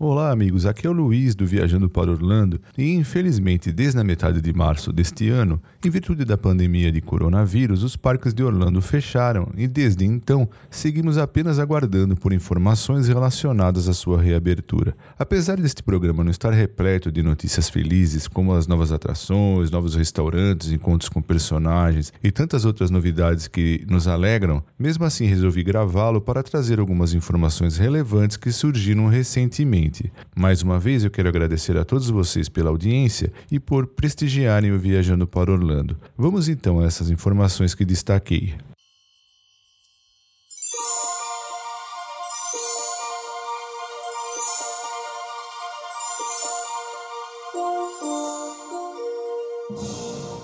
Olá, amigos. Aqui é o Luiz do Viajando para Orlando e, infelizmente, desde a metade de março deste ano, em virtude da pandemia de coronavírus, os parques de Orlando fecharam e, desde então, seguimos apenas aguardando por informações relacionadas à sua reabertura. Apesar deste programa não estar repleto de notícias felizes, como as novas atrações, novos restaurantes, encontros com personagens e tantas outras novidades que nos alegram, mesmo assim resolvi gravá-lo para trazer algumas informações relevantes que surgiram recentemente mais uma vez eu quero agradecer a todos vocês pela audiência e por prestigiarem o Viajando para Orlando. Vamos então a essas informações que destaquei.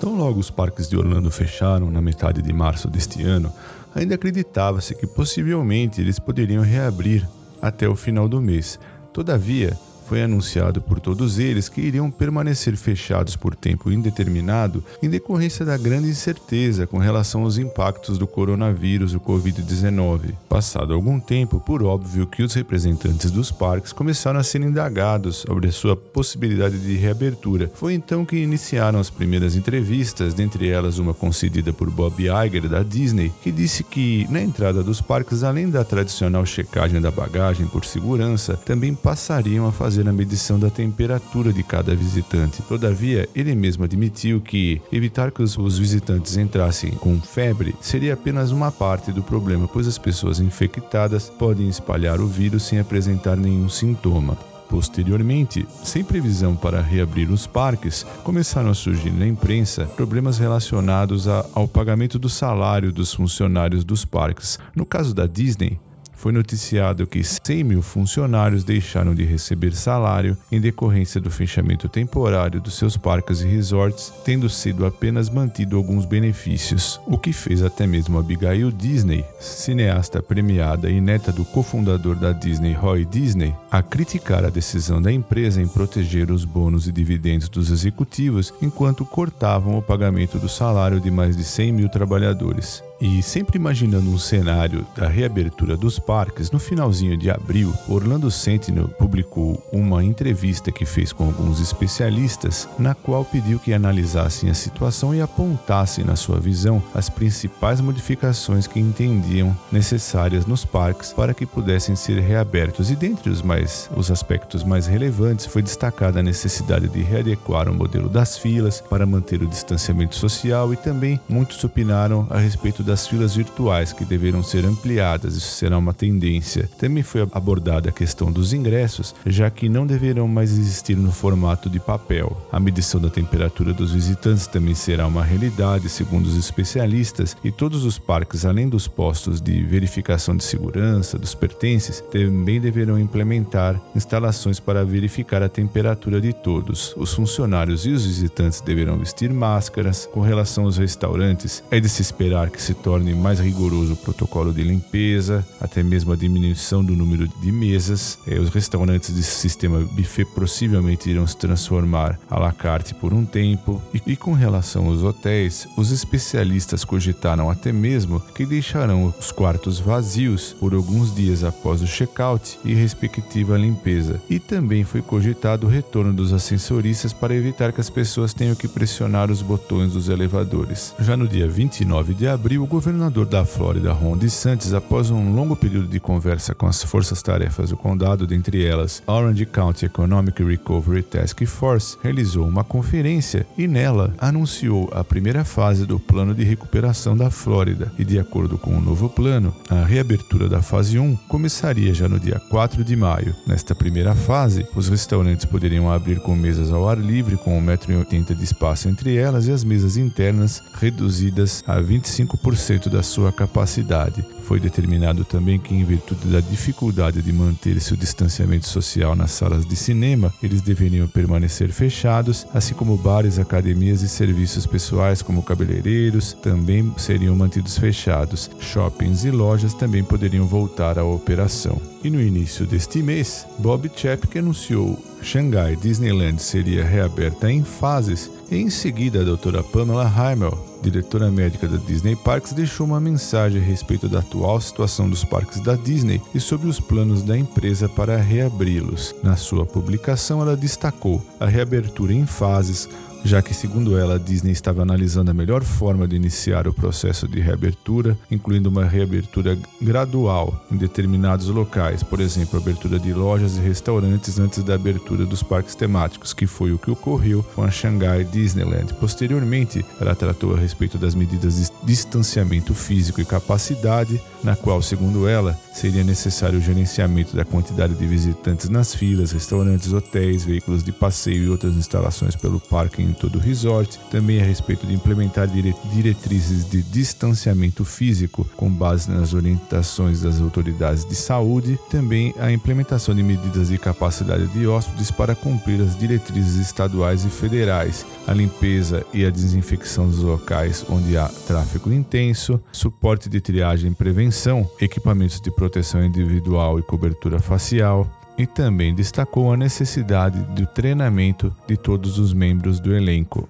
Tão logo os parques de Orlando fecharam na metade de março deste ano, ainda acreditava-se que possivelmente eles poderiam reabrir até o final do mês, Todavia, foi anunciado por todos eles que iriam permanecer fechados por tempo indeterminado em decorrência da grande incerteza com relação aos impactos do coronavírus, o Covid-19. Passado algum tempo, por óbvio que os representantes dos parques começaram a ser indagados sobre a sua possibilidade de reabertura. Foi então que iniciaram as primeiras entrevistas, dentre elas uma concedida por Bob Iger da Disney, que disse que na entrada dos parques, além da tradicional checagem da bagagem por segurança, também passariam a fazer fazer a medição da temperatura de cada visitante. Todavia, ele mesmo admitiu que evitar que os, visitantes entrassem com febre seria apenas uma parte do problema, pois as pessoas infectadas podem espalhar o vírus sem apresentar nenhum sintoma. Posteriormente, sem previsão para reabrir os parques, começaram a surgir na imprensa problemas relacionados a, ao pagamento do salário dos funcionários dos parques. No caso da Disney, foi noticiado que 100 mil funcionários deixaram de receber salário em decorrência do fechamento temporário dos seus parques e resorts, tendo sido apenas mantido alguns benefícios, o que fez até mesmo Abigail Disney, cineasta premiada e neta do cofundador da Disney, Roy Disney, a criticar a decisão da empresa em proteger os bônus e dividendos dos executivos enquanto cortavam o pagamento do salário de mais de 100 mil trabalhadores. E sempre imaginando um cenário da reabertura dos parques, no finalzinho de abril, Orlando Sentinel publicou uma entrevista que fez com alguns especialistas, na qual pediu que analisassem a situação e apontassem na sua visão as principais modificações que entendiam necessárias nos parques para que pudessem ser reabertos. E dentre os mais os aspectos mais relevantes foi destacada a necessidade de readequar o modelo das filas para manter o distanciamento social e também muitos opinaram a respeito das filas virtuais que deverão ser ampliadas, isso será uma tendência. Também foi abordada a questão dos ingressos, já que não deverão mais existir no formato de papel. A medição da temperatura dos visitantes também será uma realidade, segundo os especialistas, e todos os parques, além dos postos de verificação de segurança dos pertences, também deverão implementar instalações para verificar a temperatura de todos. Os funcionários e os visitantes deverão vestir máscaras. Com relação aos restaurantes, é de se esperar que se torne mais rigoroso o protocolo de limpeza, até mesmo a diminuição do número de mesas. É, os restaurantes desse sistema buffet possivelmente irão se transformar à la carte por um tempo. E, com relação aos hotéis, os especialistas cogitaram até mesmo que deixarão os quartos vazios por alguns dias após o check-out e respectiva limpeza. E também foi cogitado o retorno dos ascensoristas para evitar que as pessoas tenham que pressionar os botões dos elevadores. Já no dia 29 de abril, governador da Flórida, Ron DeSantis, após um longo período de conversa com as forças-tarefas do condado, dentre elas Orange County Economic Recovery Task Force, realizou uma conferência e nela anunciou a primeira fase do plano de recuperação da Flórida. E de acordo com o novo plano, a reabertura da fase 1 começaria já no dia 4 de maio. Nesta primeira fase, os restaurantes poderiam abrir com mesas ao ar livre com 1,80m de espaço entre elas e as mesas internas reduzidas a 25% 100% da sua capacidade. Foi determinado também que, em virtude da dificuldade de manter-se o distanciamento social nas salas de cinema, eles deveriam permanecer fechados, assim como bares, academias e serviços pessoais, como cabeleireiros, também seriam mantidos fechados. Shoppings e lojas também poderiam voltar à operação. E no início deste mês, Bob Chapek anunciou Xangai Disneyland seria reaberta em fases, e em seguida a doutora Pamela Heimel diretora médica da Disney Parks, deixou uma mensagem a respeito da atual situação dos parques da Disney e sobre os planos da empresa para reabri-los. Na sua publicação, ela destacou a reabertura em fases, já que, segundo ela, a Disney estava analisando a melhor forma de iniciar o processo de reabertura, incluindo uma reabertura gradual em determinados locais, por exemplo, abertura de lojas e restaurantes antes da abertura dos parques temáticos, que foi o que ocorreu com a Shanghai Disneyland. Posteriormente, ela tratou a respeito das medidas de distanciamento físico e capacidade, na qual, segundo ela, seria necessário o gerenciamento da quantidade de visitantes nas filas, restaurantes, hotéis, veículos de passeio e outras instalações pelo parque em todo o resort, também a respeito de implementar diretrizes de distanciamento físico com base nas orientações das autoridades de saúde, também a implementação de medidas de capacidade de hóspedes para cumprir as diretrizes estaduais e federais, a limpeza e a desinfecção dos locais onde há tráfego intenso, suporte de triagem e prevenção, equipamentos de proteção individual e cobertura facial, e também destacou a necessidade do treinamento de todos os membros do elenco.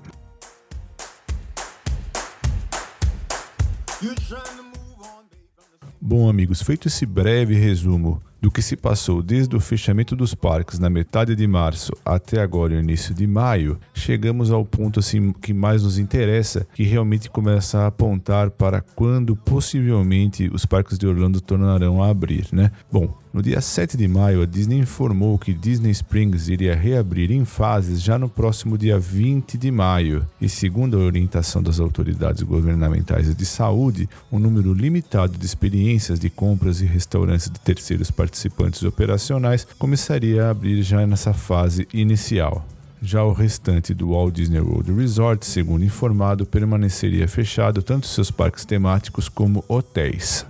Bom, amigos, feito esse breve resumo do que se passou desde o fechamento dos parques na metade de março até agora, o início de maio, chegamos ao ponto assim que mais nos interessa, que realmente começa a apontar para quando possivelmente os parques de Orlando tornarão a abrir, né? Bom, no dia 7 de maio, a Disney informou que Disney Springs iria reabrir em fases já no próximo dia 20 de maio. E segundo a orientação das autoridades governamentais de saúde, um número limitado de experiências de compras e restaurantes de terceiros participantes operacionais começaria a abrir já nessa fase inicial. Já o restante do Walt Disney World Resort, segundo informado, permaneceria fechado tanto seus parques temáticos como hotéis.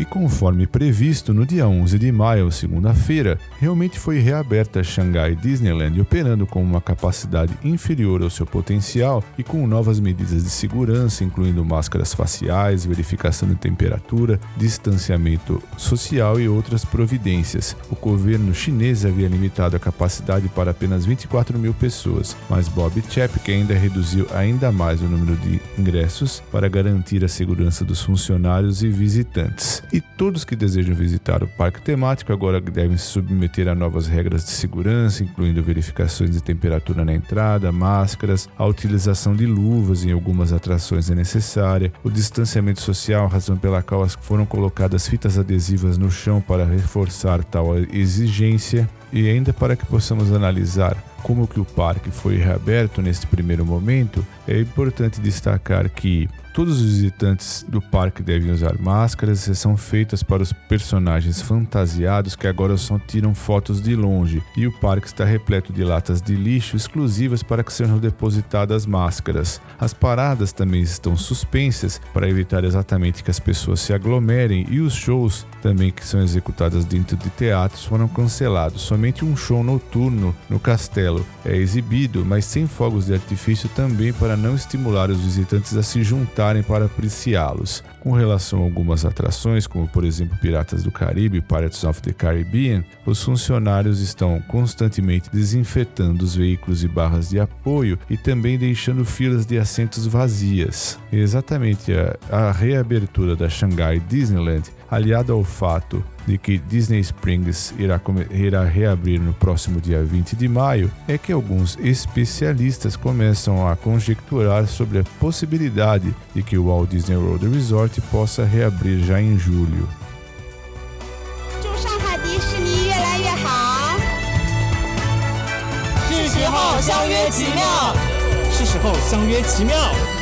E conforme previsto, no dia 11 de maio, segunda-feira, realmente foi reaberta a Shanghai Disneyland, operando com uma capacidade inferior ao seu potencial e com novas medidas de segurança, incluindo máscaras faciais, verificação de temperatura, distanciamento social e outras providências. O governo chinês havia limitado a capacidade para apenas 24 mil pessoas, mas Bob Chapek ainda reduziu ainda mais o número de ingressos para garantir a segurança dos funcionários e visitantes. E todos que desejam visitar o parque temático agora devem se submeter a novas regras de segurança, incluindo verificações de temperatura na entrada, máscaras, a utilização de luvas em algumas atrações é necessária, o distanciamento social, razão pela qual foram colocadas fitas adesivas no chão para reforçar tal exigência, e ainda para que possamos analisar como que o parque foi reaberto neste primeiro momento, é importante destacar que Todos os visitantes do parque devem usar máscaras, exceção feitas para os personagens fantasiados que agora só tiram fotos de longe, e o parque está repleto de latas de lixo exclusivas para que sejam depositadas máscaras. As paradas também estão suspensas para evitar exatamente que as pessoas se aglomerem e os shows também que são executados dentro de teatros foram cancelados. Somente um show noturno no castelo é exibido, mas sem fogos de artifício também para não estimular os visitantes a se juntar para apreciá-los. Com relação a algumas atrações, como por exemplo Piratas do Caribe, Pirates of the Caribbean, os funcionários estão constantemente desinfetando os veículos e barras de apoio e também deixando filas de assentos vazias. exatamente a, a reabertura da Shanghai Disneyland, aliada ao fato de que Disney Springs irá, irá reabrir no próximo dia 20 de maio, é que alguns especialistas começam a conjecturar sobre a possibilidade de que o Walt Disney World Resort possa reabrir já em julho. 祝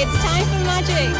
It's time for magic.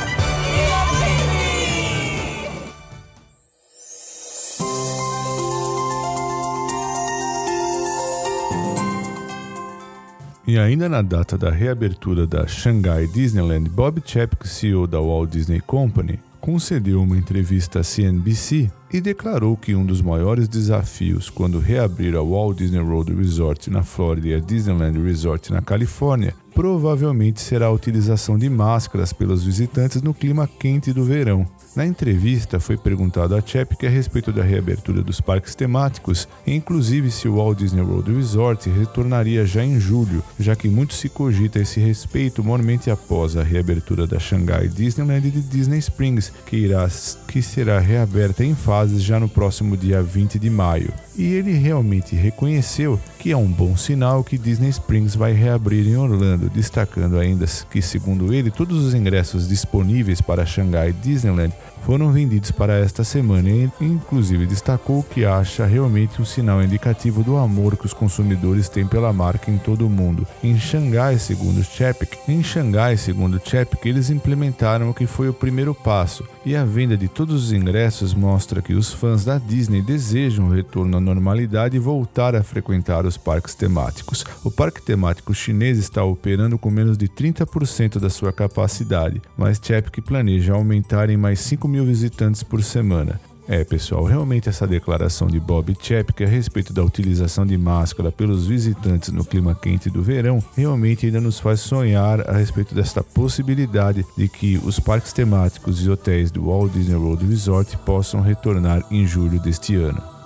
E ainda na data da reabertura da Shanghai Disneyland, Bob Chapek, CEO da Walt Disney Company, concedeu uma entrevista à CNBC e declarou que um dos maiores desafios quando reabrir a Walt Disney World Resort na Flórida e a Disneyland Resort na Califórnia provavelmente será a utilização de máscaras pelos visitantes no clima quente do verão. Na entrevista, foi perguntado a Chapek a respeito da reabertura dos parques temáticos, inclusive se o Walt Disney World Resort retornaria já em julho, já que muito se cogita esse respeito mormente após a reabertura da Shanghai Disneyland e de Disney Springs, que, irá, que será reaberta em fases já no próximo dia 20 de maio. E ele realmente reconheceu que é um bom sinal que Disney Springs vai reabrir em Orlando, destacando ainda que, segundo ele, todos os ingressos disponíveis para Shanghai Disneyland foram vendidos para esta semana e inclusive destacou que acha realmente um sinal indicativo do amor que os consumidores têm pela marca em todo o mundo. Em Xangai, segundo Chapek, em Xangai, segundo Chapek, eles implementaram o que foi o primeiro passo, e a venda de todos os ingressos mostra que os fãs da Disney desejam o retorno à normalidade e voltar a frequentar os parques temáticos. O parque temático chinês está operando com menos de 30% da sua capacidade, mas Chapek planeja aumentar em mais 5 mil visitantes por semana. É, pessoal, realmente essa declaração de Bob Chapek a respeito da utilização de máscara pelos visitantes no clima quente do verão realmente ainda nos faz sonhar a respeito desta possibilidade de que os parques temáticos e hotéis do Walt Disney World Resort possam retornar em julho deste ano.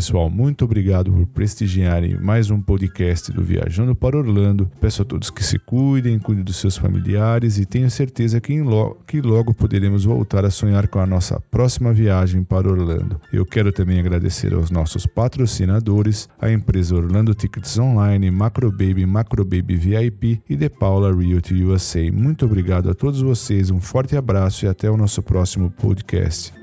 Pessoal, muito obrigado por prestigiarem mais um podcast do Viajando para Orlando. Peço a todos que se cuidem, cuidem dos seus familiares e tenho certeza que, lo que logo poderemos voltar a sonhar com a nossa próxima viagem para Orlando. Eu quero também agradecer aos nossos patrocinadores, a empresa Orlando Tickets Online, Macrobaby, Macrobaby VIP e The Paula Realty USA. Muito obrigado a todos vocês, um forte abraço e até o nosso próximo podcast.